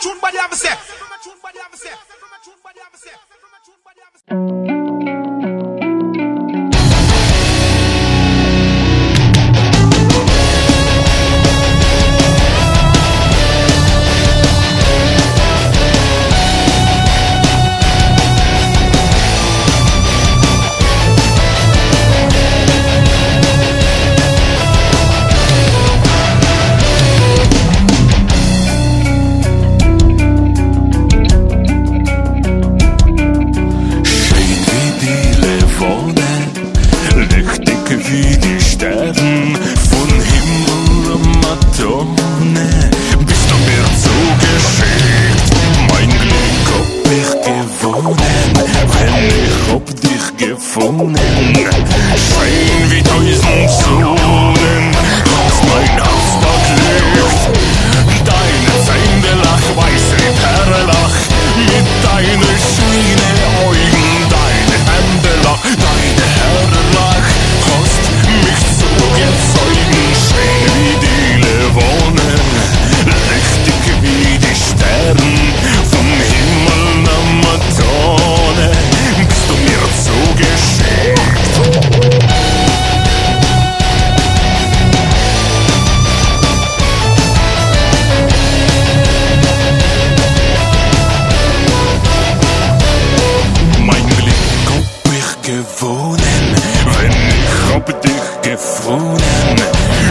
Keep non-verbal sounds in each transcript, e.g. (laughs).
tune body have a set. From a tune body have a set. From a tune body have a set. From a tune body have a set.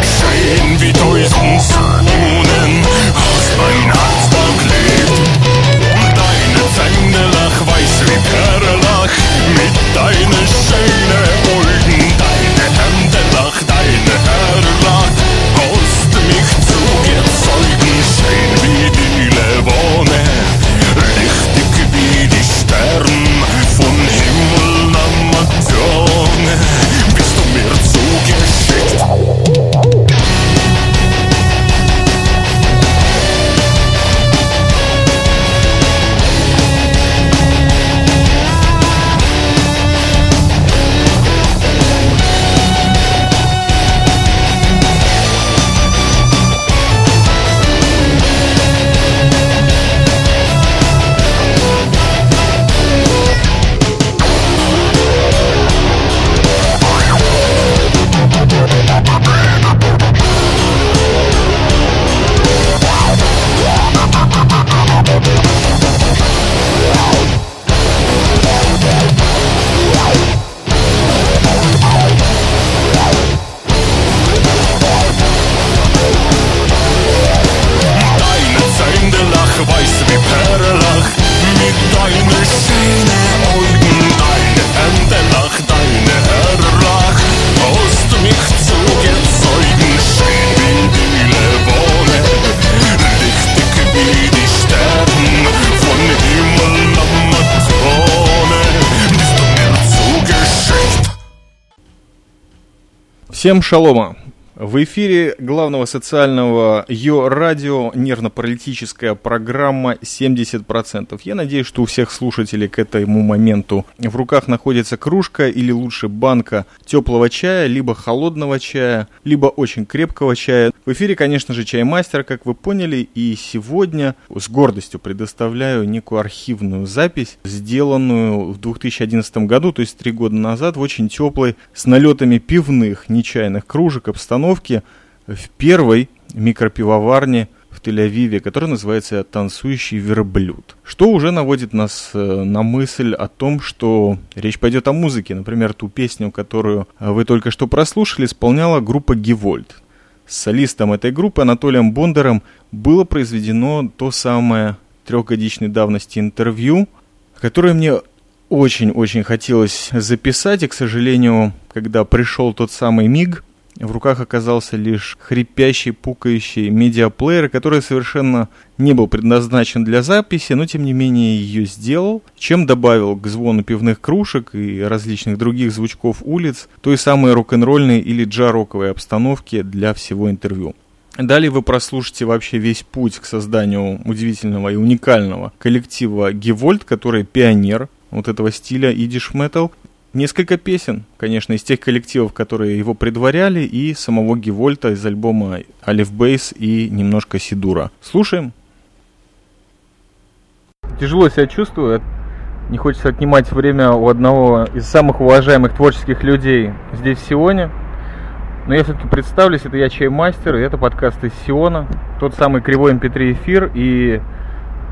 Schön wie tausend Sonnen, hast mein Herz beklebt. Deine Zähne lach, weiß wie Perlach, mit deinen schönen Augen. Всем шалома! В эфире главного социального Йо-радио нервно-паралитическая программа 70%. Я надеюсь, что у всех слушателей к этому моменту в руках находится кружка или лучше банка теплого чая, либо холодного чая, либо очень крепкого чая. В эфире, конечно же, чаймастер, как вы поняли, и сегодня с гордостью предоставляю некую архивную запись, сделанную в 2011 году, то есть три года назад, в очень теплой, с налетами пивных, нечаянных кружек, обстановки в первой микропивоварне в Тель-Авиве, которая называется «Танцующий верблюд». Что уже наводит нас э, на мысль о том, что речь пойдет о музыке. Например, ту песню, которую э, вы только что прослушали, исполняла группа «Гевольд». С солистом этой группы Анатолием Бондаром было произведено то самое трехгодичной давности интервью, которое мне очень-очень хотелось записать, и, к сожалению, когда пришел тот самый миг, в руках оказался лишь хрипящий, пукающий медиаплеер, который совершенно не был предназначен для записи, но тем не менее ее сделал, чем добавил к звону пивных кружек и различных других звучков улиц той самой рок-н-ролльной или джароковой обстановки для всего интервью. Далее вы прослушаете вообще весь путь к созданию удивительного и уникального коллектива Гевольд, который пионер вот этого стиля идиш метал. Несколько песен, конечно, из тех коллективов, которые его предваряли, и самого Гевольта из альбома Алеф Бейс и немножко Сидура. Слушаем. тяжело себя чувствую. Не хочется отнимать время у одного из самых уважаемых творческих людей здесь, в Сионе. Но я все-таки представлюсь, это я Чаймастер, и это подкаст из Сиона, тот самый Кривой MP3 эфир, и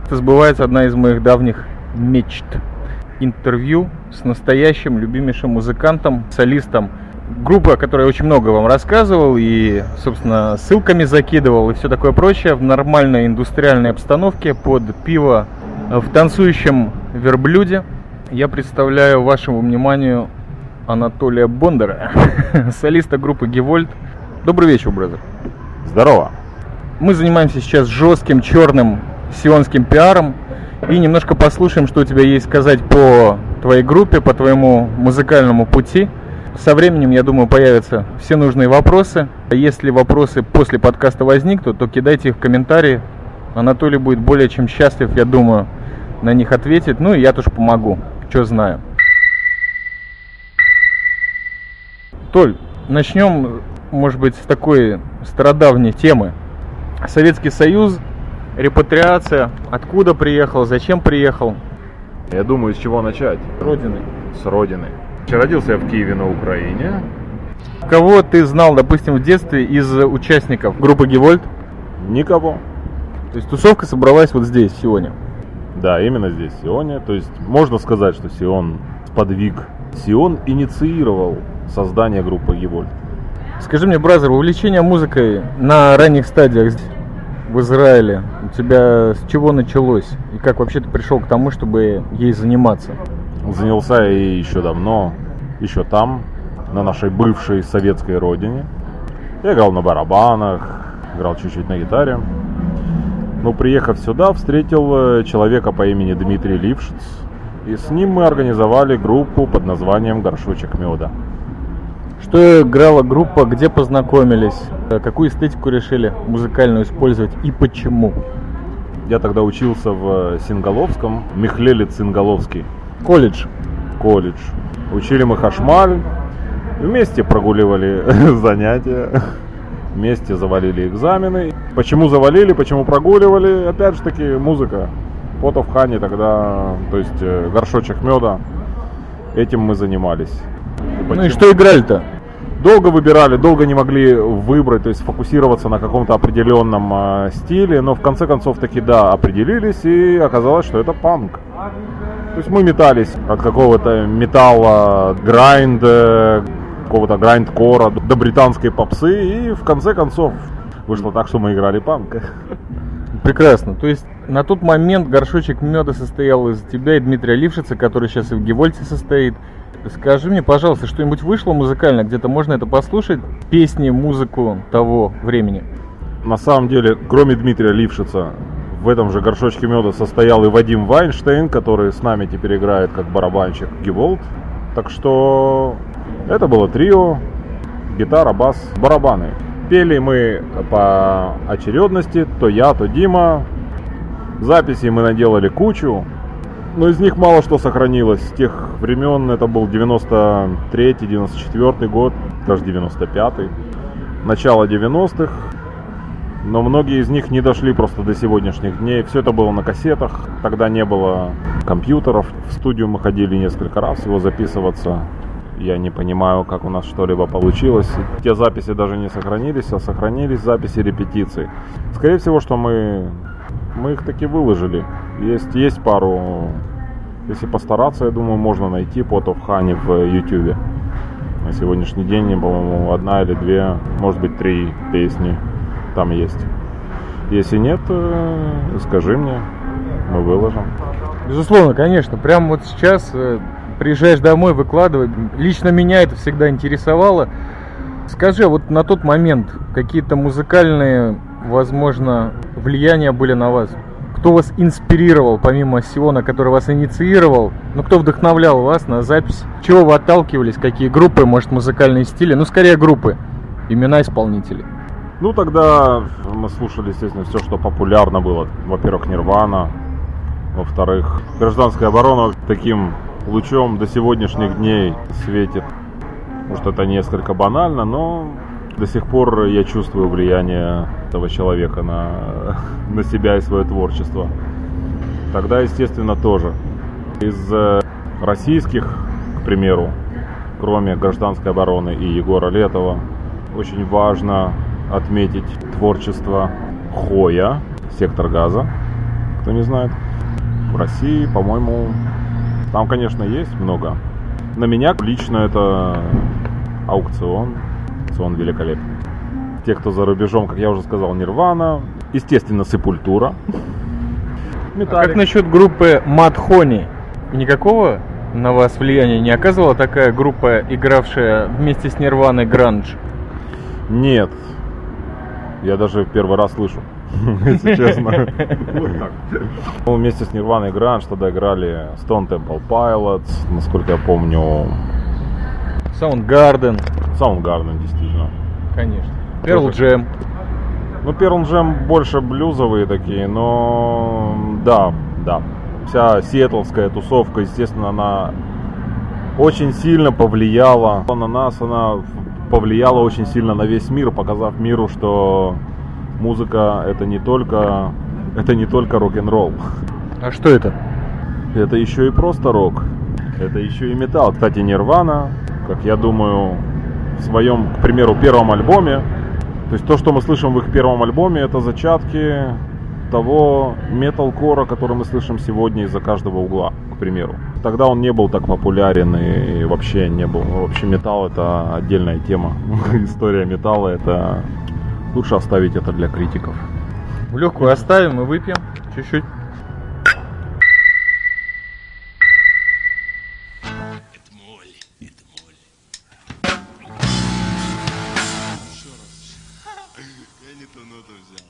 это сбывается одна из моих давних мечт. Интервью с настоящим любимейшим музыкантом, солистом группы, о которой я очень много вам рассказывал и, собственно, ссылками закидывал и все такое прочее в нормальной индустриальной обстановке под пиво в танцующем верблюде. Я представляю вашему вниманию Анатолия Бондара, (laughs) солиста группы Гевольт. Добрый вечер, бразер. Здорово. Мы занимаемся сейчас жестким черным сионским пиаром и немножко послушаем, что у тебя есть сказать по твоей группе, по твоему музыкальному пути. Со временем, я думаю, появятся все нужные вопросы. Если вопросы после подкаста возникнут, то кидайте их в комментарии. Анатолий будет более чем счастлив, я думаю, на них ответить. Ну и я тоже помогу, что знаю. Толь, начнем, может быть, с такой стародавней темы. Советский Союз, репатриация, откуда приехал, зачем приехал? Я думаю, с чего начать? Родины. С родины. Родился я в Киеве на Украине. Кого ты знал, допустим, в детстве из участников группы Гевольт? Никого. То есть тусовка собралась вот здесь, в Сионе? Да, именно здесь, в Сионе. То есть можно сказать, что Сион подвиг. Сион инициировал создание группы Гевольт. Скажи мне, бразер, увлечение музыкой на ранних стадиях в Израиле у тебя с чего началось? И как вообще ты пришел к тому, чтобы ей заниматься? Занялся я еще давно, еще там, на нашей бывшей советской родине. Я играл на барабанах, играл чуть-чуть на гитаре. Но приехав сюда, встретил э, человека по имени Дмитрий Лившиц. И с ним мы организовали группу под названием «Горшочек меда». Что играла группа, где познакомились, какую эстетику решили музыкальную использовать и почему? Я тогда учился в Сингаловском, Михлелец Сингаловский. Колледж. Колледж. Учили мы хашмаль, вместе прогуливали (laughs) занятия, вместе завалили экзамены. Почему завалили, почему прогуливали? Опять же таки музыка. Фото в Хане тогда, то есть э, горшочек меда. Этим мы занимались. Ну и что играли-то? Долго выбирали, долго не могли выбрать, то есть фокусироваться на каком-то определенном э, стиле, но в конце концов таки да, определились и оказалось, что это панк. То есть мы метались от какого-то металла, грайнд, какого-то грайнд-кора до британской попсы и в конце концов вышло так, что мы играли панк. Прекрасно. То есть на тот момент горшочек меда состоял из тебя и Дмитрия Лившица, который сейчас и в Гевольте состоит. Скажи мне, пожалуйста, что-нибудь вышло музыкально? Где-то можно это послушать? Песни, музыку того времени? На самом деле, кроме Дмитрия Лившица, в этом же горшочке меда состоял и Вадим Вайнштейн, который с нами теперь играет как барабанщик Геволт. Так что это было трио, гитара, бас, барабаны. Пели мы по очередности, то я, то Дима. Записей мы наделали кучу, но из них мало что сохранилось. С тех времен это был 93-й, 94 год, даже 95-й. Начало 90-х. Но многие из них не дошли просто до сегодняшних дней. Все это было на кассетах. Тогда не было компьютеров. В студию мы ходили несколько раз его записываться. Я не понимаю, как у нас что-либо получилось. Те записи даже не сохранились, а сохранились записи репетиций. Скорее всего, что мы, мы их таки выложили. Есть, есть пару, если постараться, я думаю, можно найти of Honey в YouTube. На сегодняшний день, по-моему, одна или две, может быть, три песни там есть. Если нет, скажи мне, мы выложим. Безусловно, конечно. Прямо вот сейчас э, приезжаешь домой, выкладывай. Лично меня это всегда интересовало. Скажи, вот на тот момент какие-то музыкальные, возможно, влияния были на вас? Кто вас инспирировал, помимо Сиона, который вас инициировал? Ну, кто вдохновлял вас на запись? Чего вы отталкивались? Какие группы, может, музыкальные стили? Ну, скорее группы. Имена исполнителей. Ну, тогда мы слушали, естественно, все, что популярно было. Во-первых, Нирвана. Во-вторых, гражданская оборона таким лучом до сегодняшних дней светит. Может, это несколько банально, но до сих пор я чувствую влияние этого человека на, на себя и свое творчество. тогда, естественно, тоже. Из э, российских, к примеру, кроме гражданской обороны и Егора Летова, очень важно отметить творчество Хоя, сектор газа, кто не знает. В России, по-моему, там, конечно, есть много. На меня лично это аукцион. Аукцион великолепный. Те, кто за рубежом, как я уже сказал, Нирвана. Естественно, Сепультура. А как насчет группы Мадхони? Никакого на вас влияния не оказывала такая группа, игравшая вместе с Нирваной Гранж? Нет. Я даже первый раз слышу, (laughs) если честно. (laughs) Ну, вместе с Нирваной Гранж тогда играли Stone Temple Pilots, насколько я помню. Soundgarden. Soundgarden, действительно. Конечно. Pearl Jam. Ну, Pearl Jam больше блюзовые такие, но да, да. Вся сиэтловская тусовка, естественно, она очень сильно повлияла на нас, она повлияла очень сильно на весь мир, показав миру, что музыка это не только это не только рок-н-ролл. А что это? Это еще и просто рок. Это еще и металл. Кстати, Нирвана, как я думаю, в своем, к примеру, первом альбоме, то есть то, что мы слышим в их первом альбоме, это зачатки того металкора, который мы слышим сегодня из-за каждого угла, к примеру. Тогда он не был так популярен и вообще не был. Вообще металл это отдельная тема. (laughs) История металла это лучше оставить это для критиков. Легкую оставим и выпьем чуть-чуть. друзья.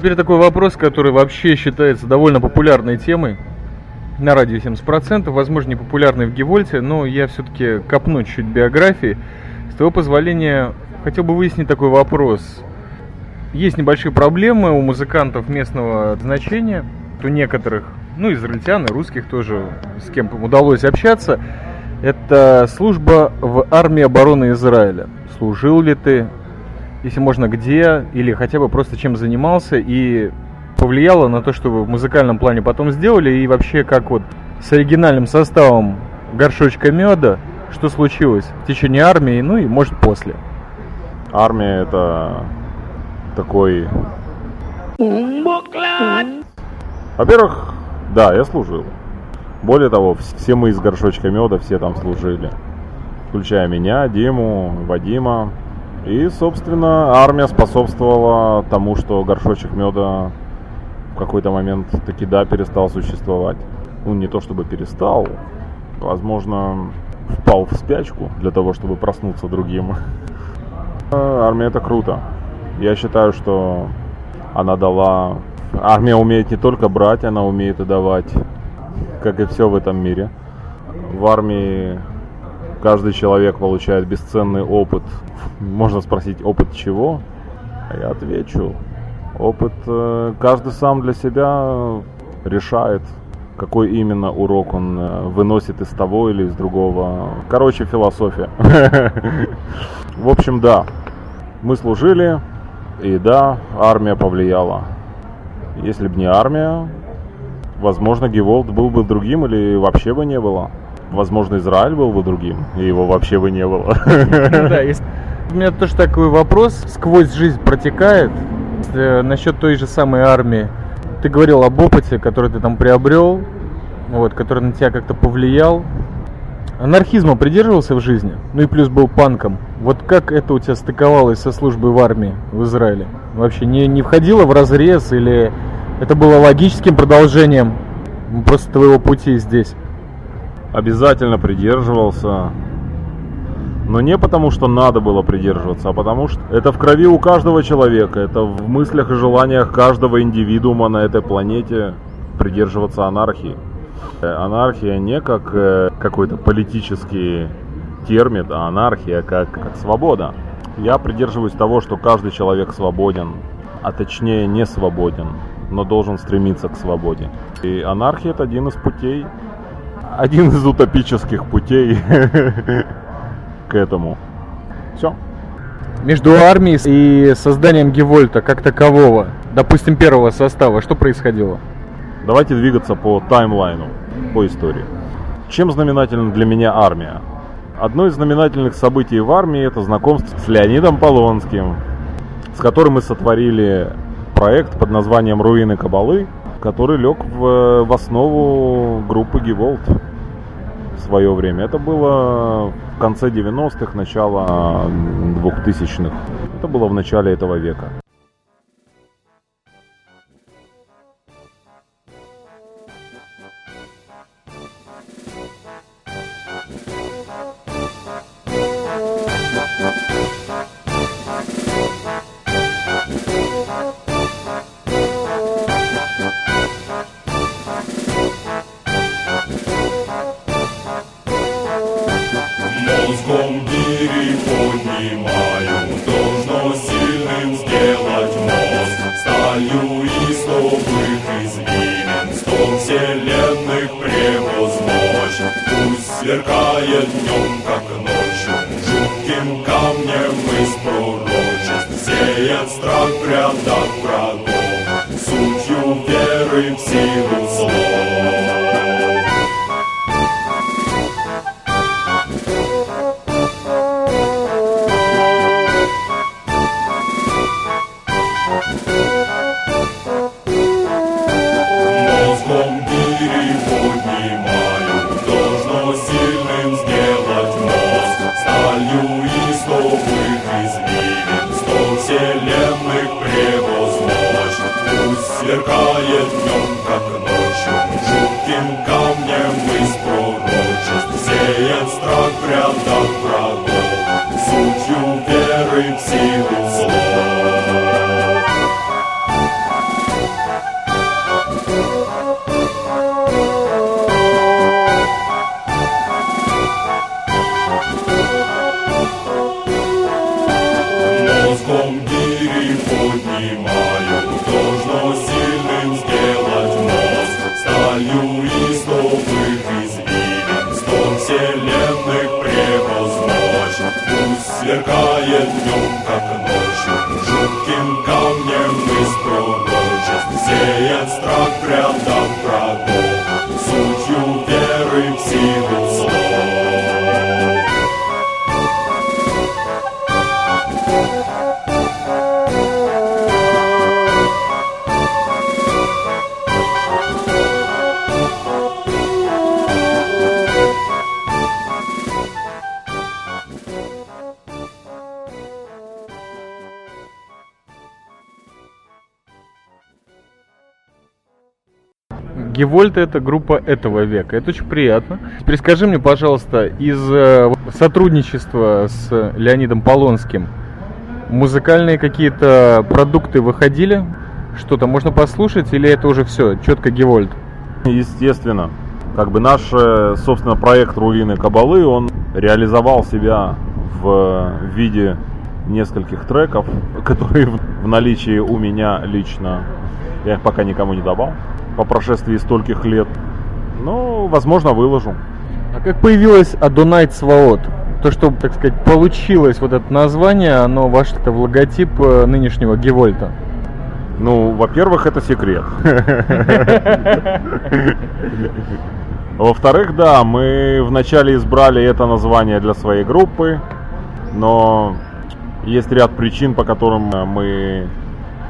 Теперь такой вопрос, который вообще считается довольно популярной темой на радио 70%, возможно, не популярный в Гевольте, но я все-таки копну чуть биографии. С твоего позволения хотел бы выяснить такой вопрос. Есть небольшие проблемы у музыкантов местного значения, у некоторых, ну, израильтян и русских тоже, с кем удалось общаться. Это служба в армии обороны Израиля. Служил ли ты? Если можно, где? Или хотя бы просто чем занимался? И повлияло на то, что вы в музыкальном плане потом сделали? И вообще, как вот с оригинальным составом горшочка меда, что случилось в течение армии, ну и может после? Армия это такой... Во-первых, да, я служил. Более того, вс- все мы из горшочка меда, все там служили. Включая меня, Диму, Вадима. И, собственно, армия способствовала тому, что горшочек меда в какой-то момент таки да перестал существовать. Ну, не то чтобы перестал, возможно, впал в спячку для того, чтобы проснуться другим. Э, (laughs) Армия это круто. Я считаю, что она дала... Армия умеет не только брать, она умеет и давать, как и все в этом мире. В армии каждый человек получает бесценный опыт. Можно спросить, опыт чего? А я отвечу. Опыт э, каждый сам для себя решает, какой именно урок он э, выносит из того или из другого. Короче, философия. (laughs) В общем, да, мы служили, и да, армия повлияла. Если бы не армия, возможно, Геволд был бы другим или вообще бы не было. Возможно, Израиль был бы другим, и его вообще бы не было. (laughs) Ну да, есть- У меня тоже такой вопрос, сквозь жизнь протекает, э, насчет той же самой армии. Ты говорил об опыте, который ты там приобрел, вот, который на тебя как-то повлиял. Анархизма придерживался в жизни, ну и плюс был панком. Вот как это у тебя стыковалось со службой в армии в Израиле? Вообще не, не входило в разрез или это было логическим продолжением просто твоего пути здесь? Обязательно придерживался. Но не потому, что надо было придерживаться, а потому что это в крови у каждого человека, это в мыслях и желаниях каждого индивидуума на этой планете придерживаться анархии. Э, Анархия не как э, какой-то политический термин, а анархия как, как свобода. Я придерживаюсь того, что каждый человек свободен, а точнее не свободен, но должен стремиться к свободе. И анархия это один из путей, один из утопических путей (laughs) к этому. Все. Между армией и созданием Гевольта как такового, допустим, первого состава, что происходило? Давайте двигаться по таймлайну, по истории. Чем знаменательна для меня армия? Одно из знаменательных событий в армии это знакомство с Леонидом Полонским, с которым мы сотворили проект под названием «Руины Кабалы», который лег в, в основу группы Геволт свое время. Это было в конце 90-х, начало 2000-х. Это было в начале этого века. Пусть сверкает днем, как ночью, жутким камнем из пророчеств. Сеет страх в рядах врагов, сутью веры в силу слов. Гевольт это группа этого века. Это очень приятно. Теперь скажи мне, пожалуйста, из э, сотрудничества с Леонидом Полонским музыкальные какие-то продукты выходили? Что-то можно послушать или это уже все? Четко Гевольт. Естественно, как бы наш, э, собственно, проект Руины Кабалы, он реализовал себя в виде нескольких треков, (laughs) которые в наличии у меня лично, я их пока никому не давал, по прошествии стольких лет. Ну, возможно, выложу. А как появилась Adonai Сваот? То, что, так сказать, получилось вот это название, оно вошло в логотип э, нынешнего Гевольта. Ну, во-первых, это секрет. (laughs) Во-вторых, да, мы вначале избрали это название для своей группы, но есть ряд причин, по которым мы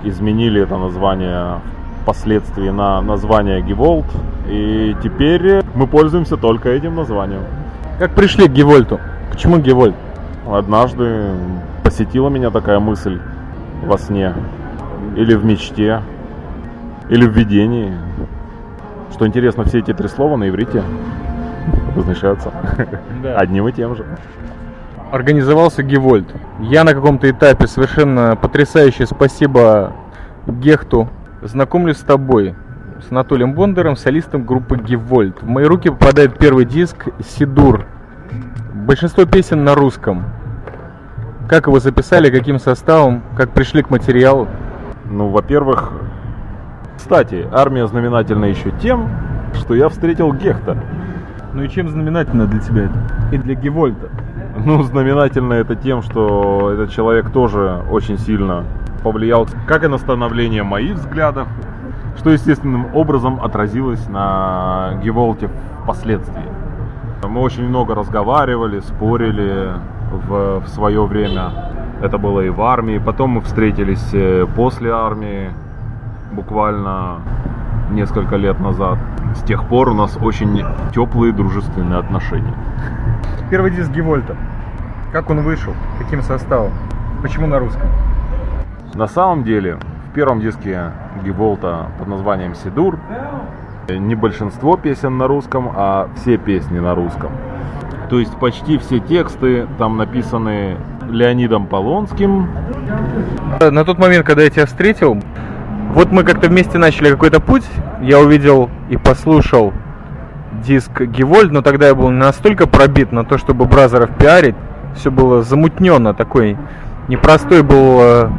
изменили это название впоследствии на название Геволт, и теперь мы пользуемся только этим названием. Как пришли к Гевольту? Почему Гевольт? Однажды посетила меня такая мысль во сне, или в мечте, или в видении. Что интересно, все эти три слова на иврите (laughs) обозначаются Да. одним и тем же. Организовался Гевольт. Я на каком-то этапе совершенно потрясающе спасибо Гехту. Знакомлюсь с тобой, с Анатолием Бондаром, солистом группы Гевольт. В мои руки попадает первый диск Сидур. Большинство песен на русском. Как его записали, каким составом, как пришли к материалу? Ну, во-первых, кстати, армия знаменательна еще тем, что я встретил Гехта. Ну и чем знаменательно для тебя это? И для Гевольта? Ну, знаменательно это тем, что этот человек тоже очень сильно повлиял как и на становление моих взглядов, что естественным образом отразилось на Геволте впоследствии. Мы очень много разговаривали, спорили в, в свое время. Это было и в армии. Потом мы встретились э, после армии, буквально несколько лет назад. С тех пор у нас очень теплые дружественные отношения. Первый диск Гевольта. Как он вышел? Каким составом? Почему на русском? На самом деле, в первом диске Гиволта под названием Сидур не большинство песен на русском, а все песни на русском. То есть почти все тексты там написаны Леонидом Полонским. На тот момент, когда я тебя встретил, вот мы как-то вместе начали какой-то путь. Я увидел и послушал диск Гевольд, но тогда я был настолько пробит на то, чтобы Бразеров пиарить. Все было замутненно, такой непростой был э,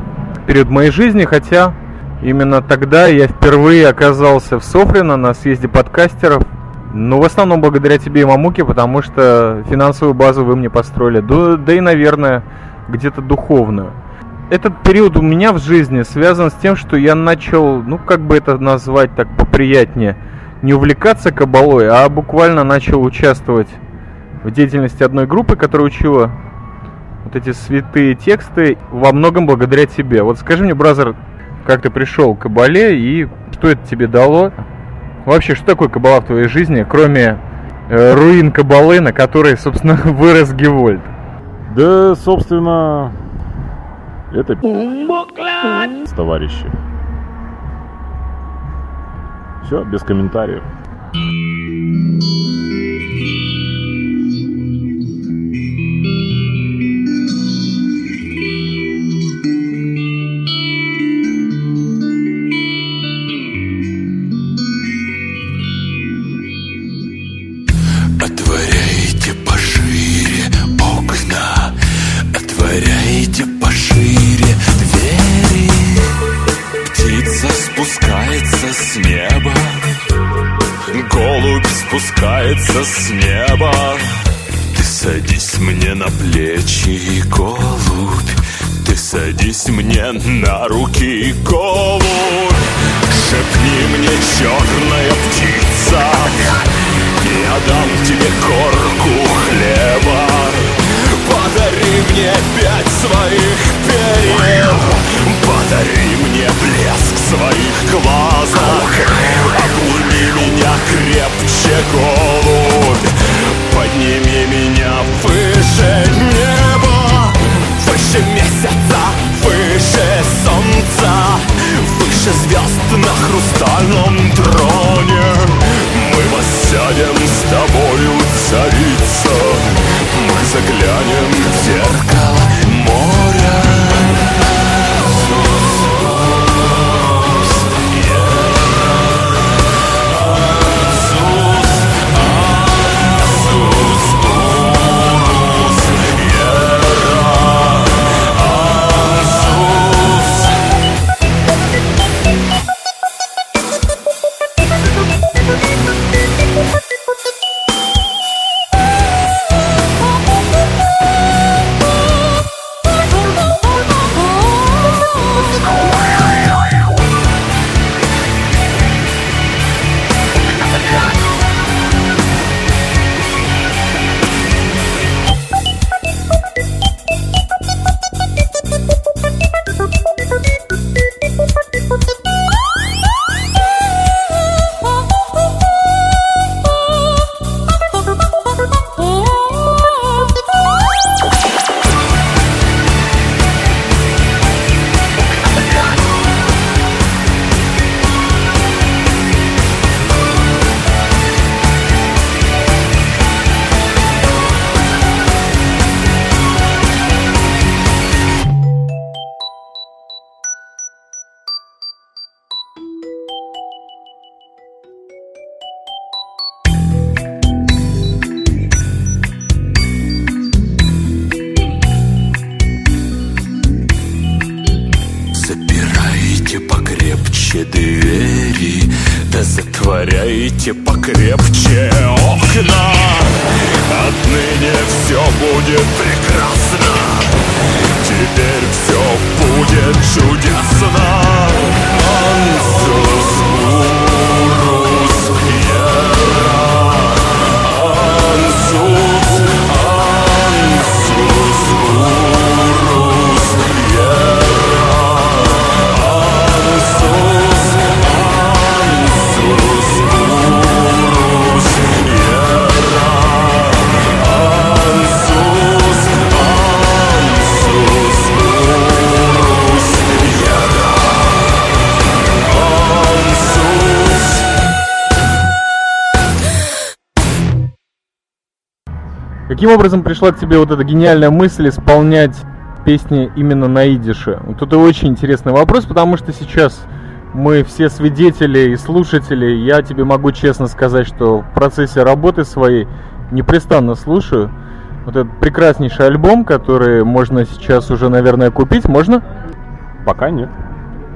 период моей жизни, хотя именно тогда я впервые оказался в Софрино на съезде подкастеров. Ну, в основном благодаря тебе и Мамуке, потому что финансовую базу вы мне построили. Да, да и, наверное, где-то духовную. Этот период у меня в жизни связан с тем, что я начал, ну, как бы это назвать так поприятнее, не увлекаться кабалой, а буквально начал участвовать в деятельности одной группы, которая учила вот эти святые тексты во многом благодаря тебе. Вот скажи мне, бразер, как ты пришел к кабале и что это тебе дало? Вообще, что такое кабала в твоей жизни, кроме э, руин кабалы, на которой, собственно, (laughs) вырос Гевольд? Да, собственно, это с товарищи. Все, без комментариев. С неба, голубь спускается с неба. Ты садись мне на плечи, голубь, ты садись мне на руки, голубь. Шепни мне, черная птица, я дам тебе корку хлеба. Подари мне пять своих перьев Подари мне блеск своих глазах. Обними меня крепче, голубь. Подними меня выше неба. Выше месяца, выше солнца. Выше звезд на хрустальном троне покрепче двери Да затворяйте покрепче окна. Отныне все будет прекрасно Теперь все будет чудесно. Ансус, Каким образом пришла к тебе вот эта гениальная мысль исполнять песни именно на идише? Вот это очень интересный вопрос, потому что сейчас мы все свидетели и слушатели. Я тебе могу честно сказать, что в процессе работы своей непрестанно слушаю вот этот прекраснейший альбом, который можно сейчас уже, наверное, купить. Можно? Пока нет.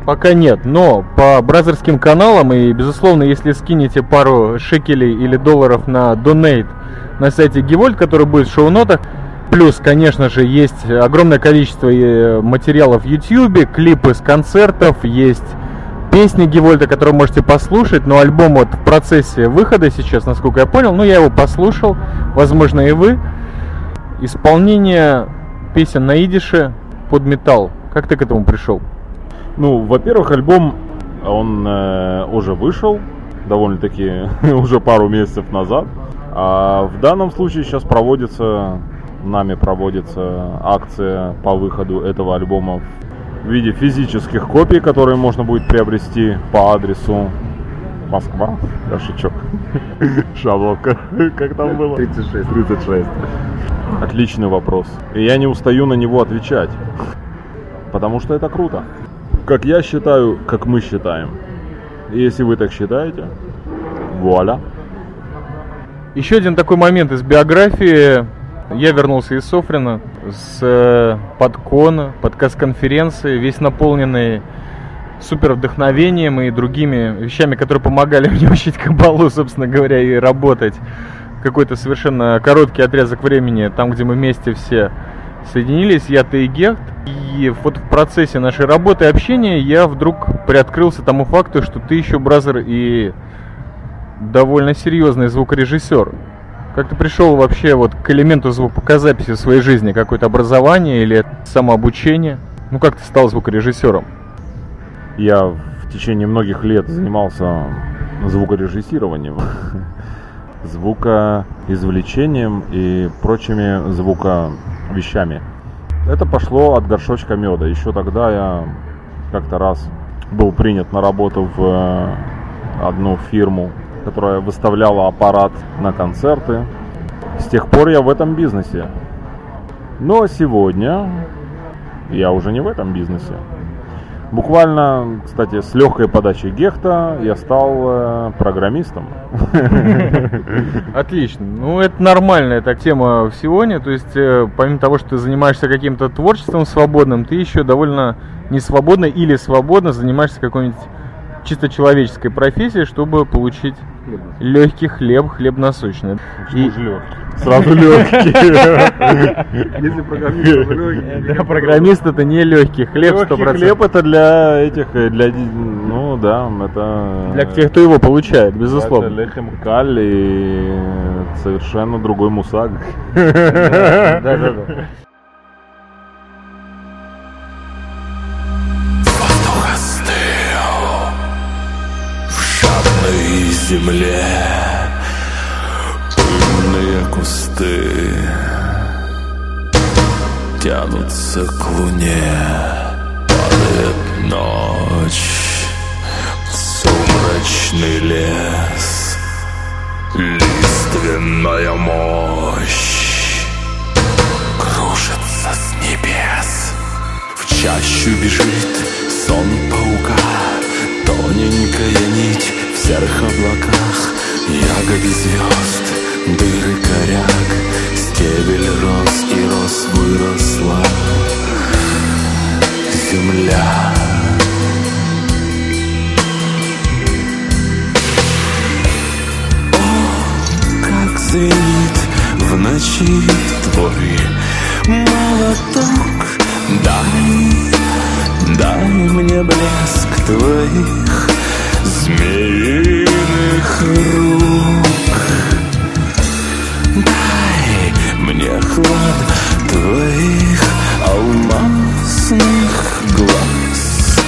Пока нет, но по бразерским каналам и, безусловно, если скинете пару шекелей или долларов на Donate на сайте Гивольт, который будет в шоу-нотах, плюс, конечно же, есть огромное количество э, материалов в YouTube, клипы с концертов, есть песни Гивольта, которые можете послушать, но альбом вот в процессе выхода сейчас, насколько я понял, ну я его послушал, возможно и вы. Исполнение песен на идише под металл. Как ты к этому пришел? Ну, во-первых, альбом, он э, уже вышел, довольно-таки (laughs) уже пару месяцев назад. А в данном случае сейчас проводится, нами проводится акция по выходу этого альбома в виде физических копий, которые можно будет приобрести по адресу Москва, кошечок, (laughs) шаловка, как там было? 36. 36. Отличный вопрос. И я не устаю на него отвечать. Потому что это круто. Как я считаю, как мы считаем. Если вы так считаете, вуаля. Еще один такой момент из биографии. Я вернулся из Софрина с э, подкона, подкаст-конференции, весь наполненный супер вдохновением и другими вещами, которые помогали (laughs) мне учить кабалу, собственно говоря, и работать какой-то совершенно короткий отрезок времени, там, где мы вместе все соединились, я, ты и Герт. И вот в процессе нашей работы и общения я вдруг приоткрылся тому факту, что ты еще, бразер, и довольно серьезный звукорежиссер. Как ты пришел вообще вот к элементу звукозаписи в своей жизни? Какое-то образование или самообучение? Ну как ты стал звукорежиссером? Я в течение многих лет занимался звукорежиссированием, звукоизвлечением и прочими звуковещами. Это пошло от горшочка меда. Еще тогда я как-то раз был принят на работу в э, одну фирму, которая выставляла аппарат на концерты. С тех пор я в этом бизнесе. Но сегодня я уже не в этом бизнесе. Буквально, кстати, с легкой подачей Гехта я стал э, программистом. (laughs) Отлично. Ну, это нормальная так тема в Сионе. То есть, э, помимо того, что ты занимаешься каким-то творчеством свободным, ты еще довольно не свободно или свободно занимаешься какой-нибудь чисто человеческой профессией, чтобы получить легкий хлеб, хлеб насущный. И... Сразу легкий. Если программист легкий. Да, программист это не легкий хлеб, Легкий 100%. хлеб это для этих, э, для, ну да, это... Для тех, кто его получает, Это безусловно. лехем каль и совершенно другой мусаг. Да, да, да. Земле. Пыльные кусты Тянутся к луне. Падает ночь Сумрачный лес Лиственная мощь Кружится с небес. В чащу бежит сон паука Тоненькая нить в серых облаках Ягоды звезд, дыры коряк Стебель рос и рос выросла. Земля. О, как звенит в ночи твой молоток. Дай, дай мне блеск твоих змеиных рук. Дай мне хлад твоих алмазных глаз.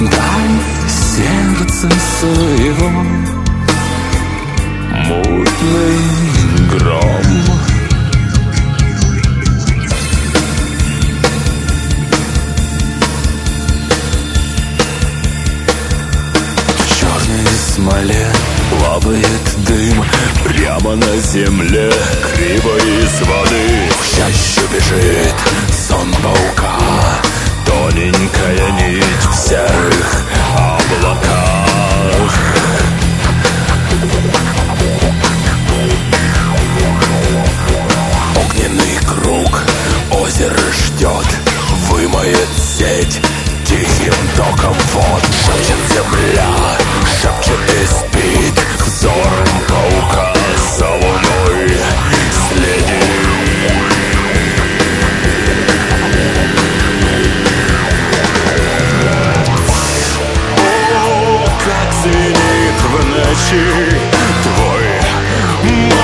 Дай сердце своего. Мутный гром смоле плавает дым Прямо на земле криво из воды. В чащу бежит сон паука Тоненькая нить в серых облаках. Огненный круг озеро ждет Вымоет сеть тихим током. Вод Шепчет земля, шепчет и спит. Взором паука за луной следит. О, как звенит в ночи твой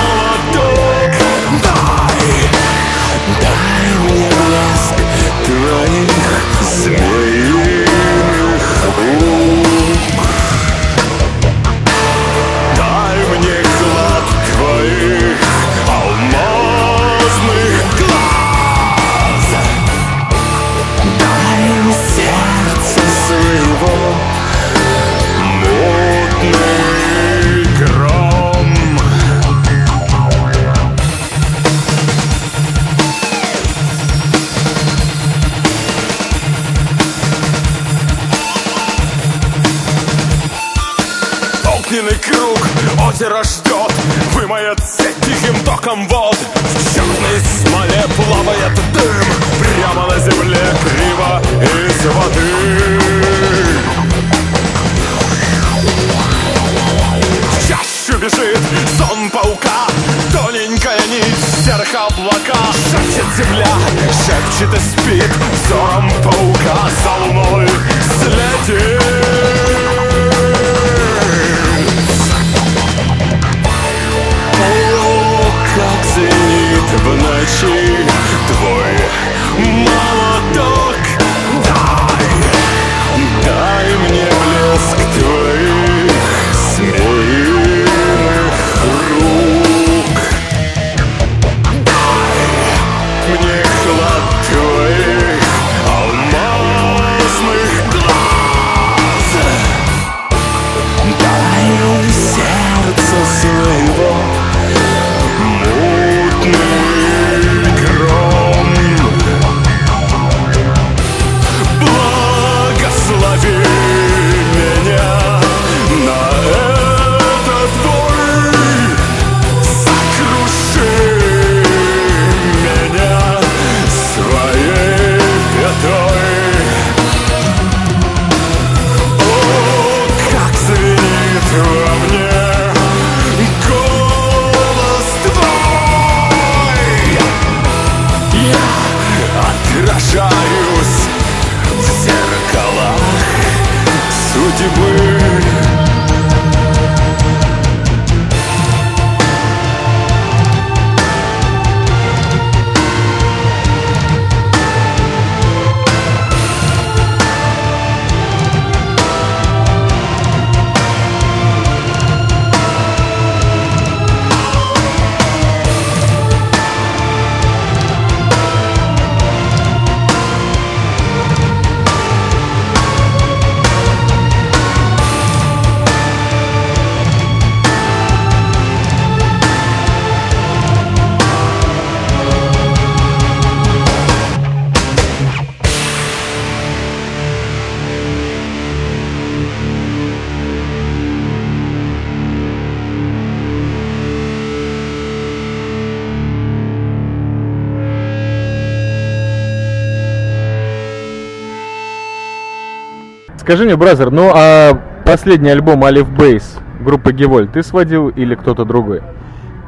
Скажи мне, бразер, ну а последний альбом Алиф Бейс группы Геволь ты сводил или кто-то другой?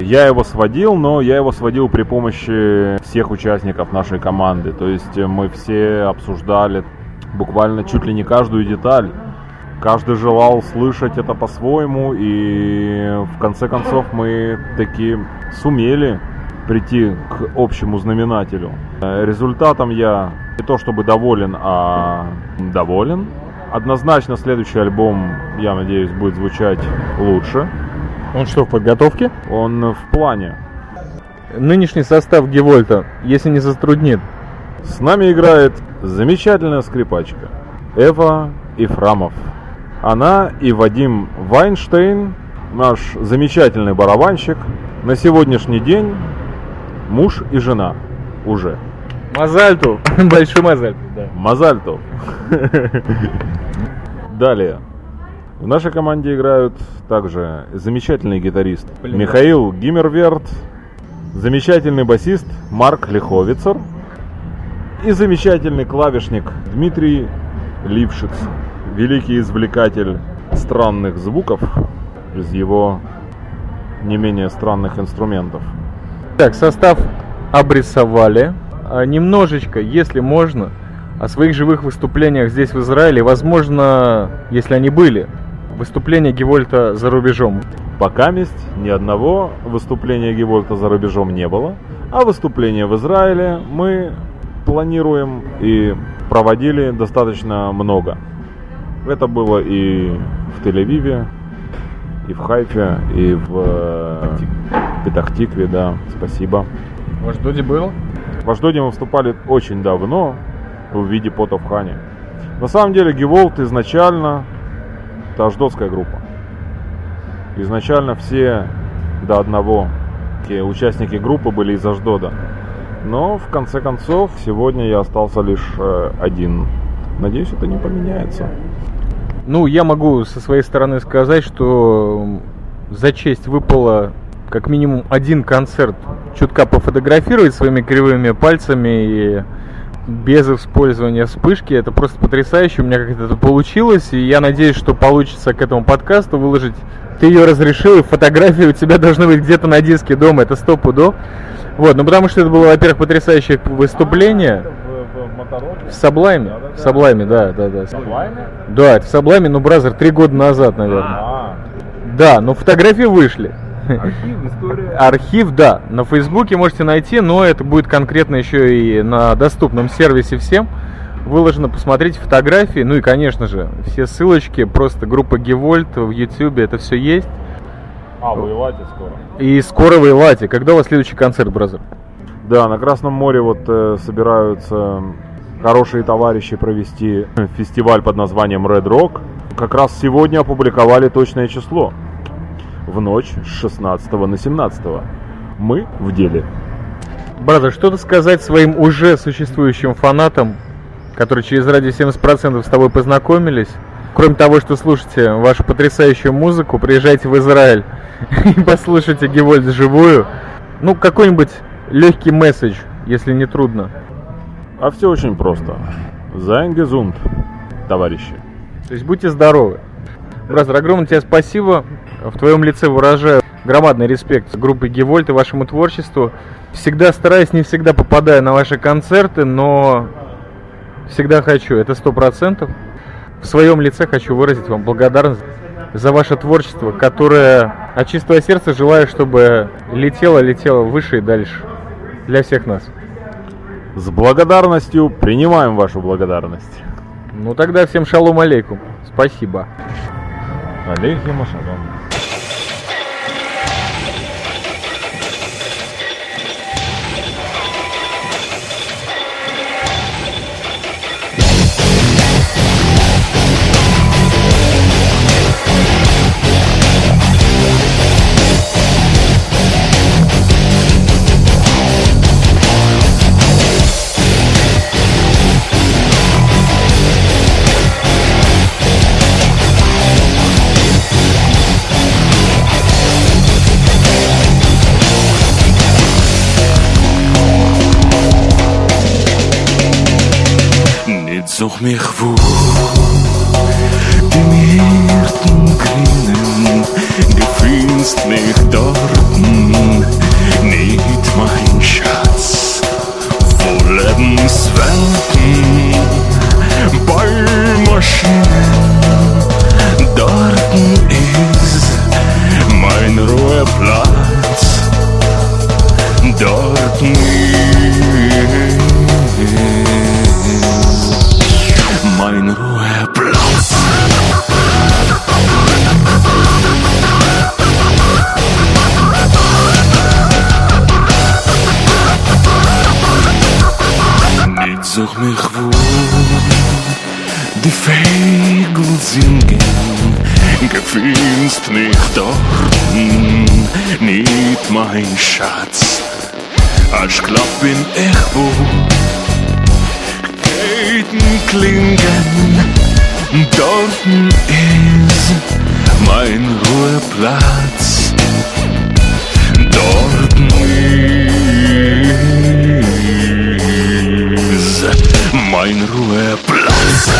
Я его сводил, но я его сводил при помощи всех участников нашей команды. То есть э, мы все обсуждали буквально чуть ли не каждую деталь. Каждый желал слышать это по-своему, и в конце концов мы таки сумели прийти к общему знаменателю. Э, Результатом я не то чтобы доволен, а доволен. Однозначно следующий альбом, я надеюсь, будет звучать лучше. Он что, в подготовке? Он в плане. Нынешний состав Гевольта, если не затруднит, С нами играет замечательная скрипачка Эва Ифрамов. Она и Вадим Вайнштейн, наш замечательный барабанщик, на сегодняшний день муж и жена уже. Мазальту, (laughs) большой Мазальту, да. Мазальтов. Далее. В нашей команде играют также замечательный гитарист Блин. Михаил Гиммерверт, замечательный басист Марк Лиховицер и замечательный клавишник Дмитрий Лившиц, великий извлекатель странных звуков из его не менее странных инструментов. Так, состав обрисовали. А, немножечко, если можно, о своих живых выступлениях здесь в Израиле, возможно, если они были, выступления Гевольта за рубежом. Пока месть ни одного выступления Гевольта за рубежом не было, а выступления в Израиле мы планируем и проводили достаточно много. Это было и в Тель-Авиве, и в Хайфе, и в э, Петахтикве, да, спасибо. В Аждоде был? В Аждоде мы выступали очень давно в виде пота в. На самом деле Геволт изначально это аждотская группа. Изначально все до одного те участники группы были из Аждода. Но в конце концов сегодня я остался лишь э, один. Надеюсь, это не поменяется. Ну, я могу со своей стороны сказать, что за честь выпало как минимум один концерт чутка пофотографировать своими кривыми пальцами и без использования вспышки. Это просто потрясающе. У меня как-то это получилось. И я надеюсь, что получится к этому подкасту выложить. Ты ее разрешил, и фотографии у тебя должны быть где-то на диске дома. Это сто пудов. Вот, ну потому что это было, во-первых, потрясающее выступление. В Саблайме? В Саблайме, да, да, да. Да, это в Саблайме, ну, brother, три года назад, наверное. Да, но фотографии вышли. Архив, история. Архив, да, на Фейсбуке можете найти, но это будет конкретно еще и на доступном сервисе всем. Выложено, посмотрите фотографии, ну и, конечно же, все ссылочки, просто группа Гевольт в YouTube, это все есть. А, в Эйлате скоро. И скоро в Эйлате. Когда у вас следующий концерт, brother? Да, на Красном море вот э, собираются хорошие товарищи провести фестиваль под названием Red Rock. Как раз сегодня опубликовали точное число. В ночь с 16 на 17. Мы в деле. Brother, что-то сказать своим уже существующим фанатам, которые через радио 70% с тобой познакомились? Кроме того, что слушайте вашу потрясающую музыку, приезжайте в Израиль (laughs) и послушайте Гевольт живую. Ну, какой-нибудь легкий месседж, если не трудно. А все очень просто. זײַט געזונט, товарищи. То есть будьте здоровы. Brother, огромное тебе спасибо. В твоем лице выражаю громадный респект группе Гевольт и вашему творчеству. Всегда стараюсь, не всегда попадаю на ваши концерты, но всегда хочу, это сто процентов. В своем лице хочу выразить вам благодарность за ваше творчество, которое от чистого сердца желаю, чтобы летело, летело выше и дальше для всех нас. С благодарностью принимаем вашу благодарность. Ну тогда всем шалом алейкум. Спасибо. Алейхим ашалом. noch mehr Gewuch Im Hirten grinnen Du findest mich dort Nicht mein Schatz Vor Lebenswelt mein Schatz. Als Klapp bin ich wo Keiten klingen, dort ist mein Ruheplatz. Dort ist mein Ruheplatz.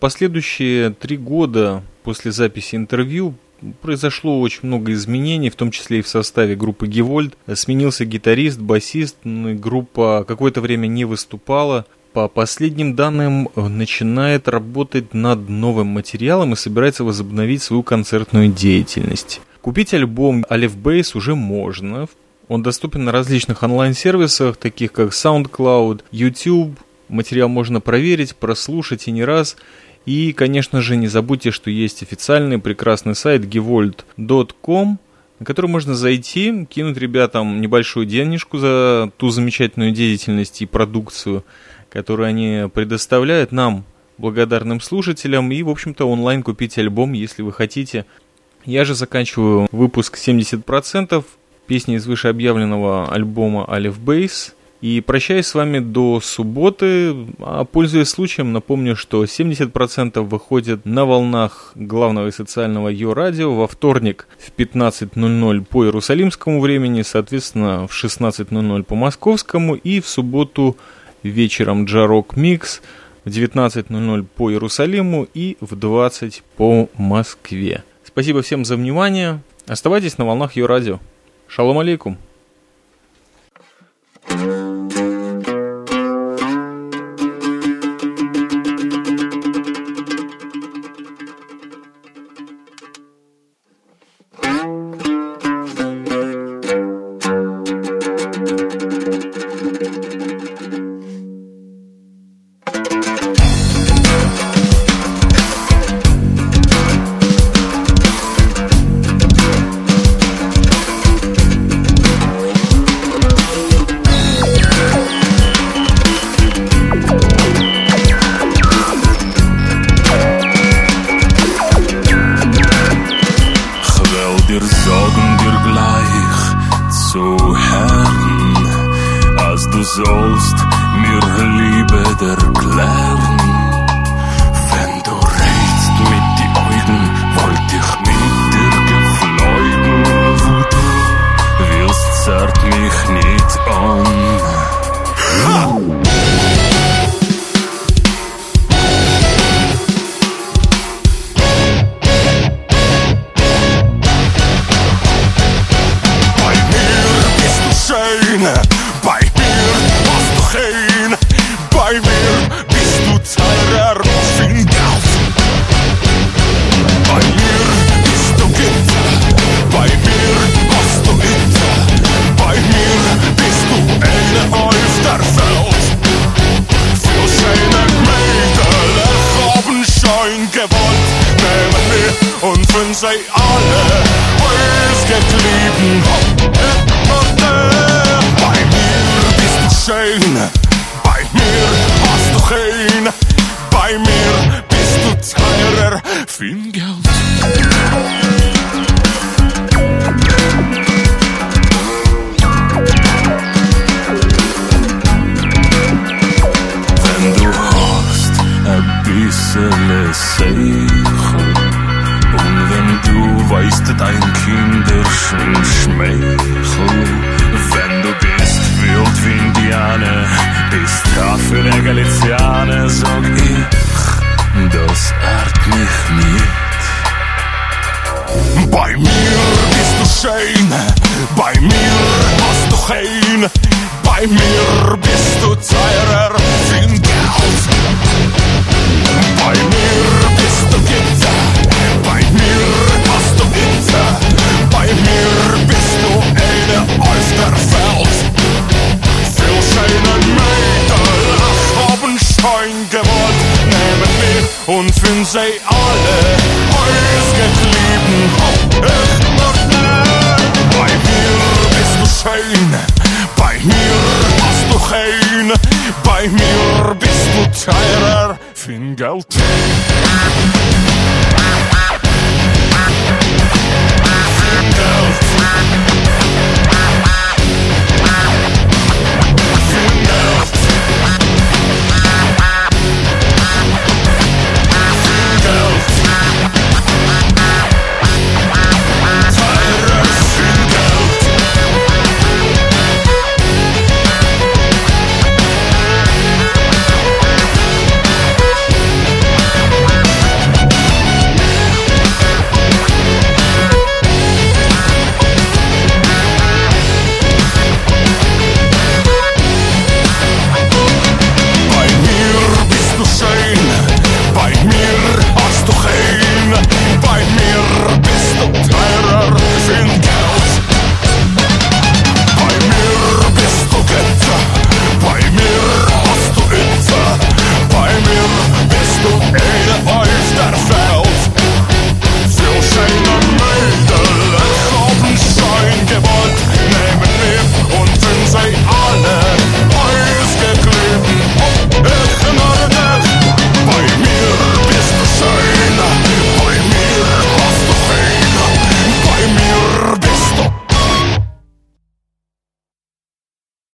Последующие три года после записи интервью произошло очень много изменений, в том числе и в составе группы Гевольд. Сменился гитарист, басист, ну группа какое-то время не выступала. По последним данным, начинает работать над новым материалом и собирается возобновить свою концертную деятельность. Купить альбом Aleph Base уже можно. Он доступен на различных онлайн-сервисах, таких как SoundCloud, YouTube, Материал можно проверить, прослушать и не раз. И, конечно же, не забудьте, что есть официальный прекрасный сайт gevold.com, на который можно зайти, кинуть ребятам небольшую денежку за ту замечательную деятельность и продукцию, которую они предоставляют нам, благодарным слушателям, и, в общем-то, онлайн купить альбом, если вы хотите. Я же заканчиваю выпуск 70% песни из вышеобъявленного альбома Aleph Base – и прощаюсь с вами до субботы. А пользуясь случаем, напомню, что 70% выходит на волнах главного и социального Йо радио во вторник в 15.00 по иерусалимскому времени, соответственно, в 16.00 по московскому, и в субботу вечером Джарок Микс в 19.00 по Иерусалиму и в 20 по Москве. Спасибо всем за внимание. Оставайтесь на волнах Йо радио. Шалом алейкум. weißt dein Gewalt nehmen wir und finden sie alle ausgetrieben. Ich mach nein, bei mir bist du schön, bei mir hast du kein, bei mir bist du teurer für Geld. Für Geld.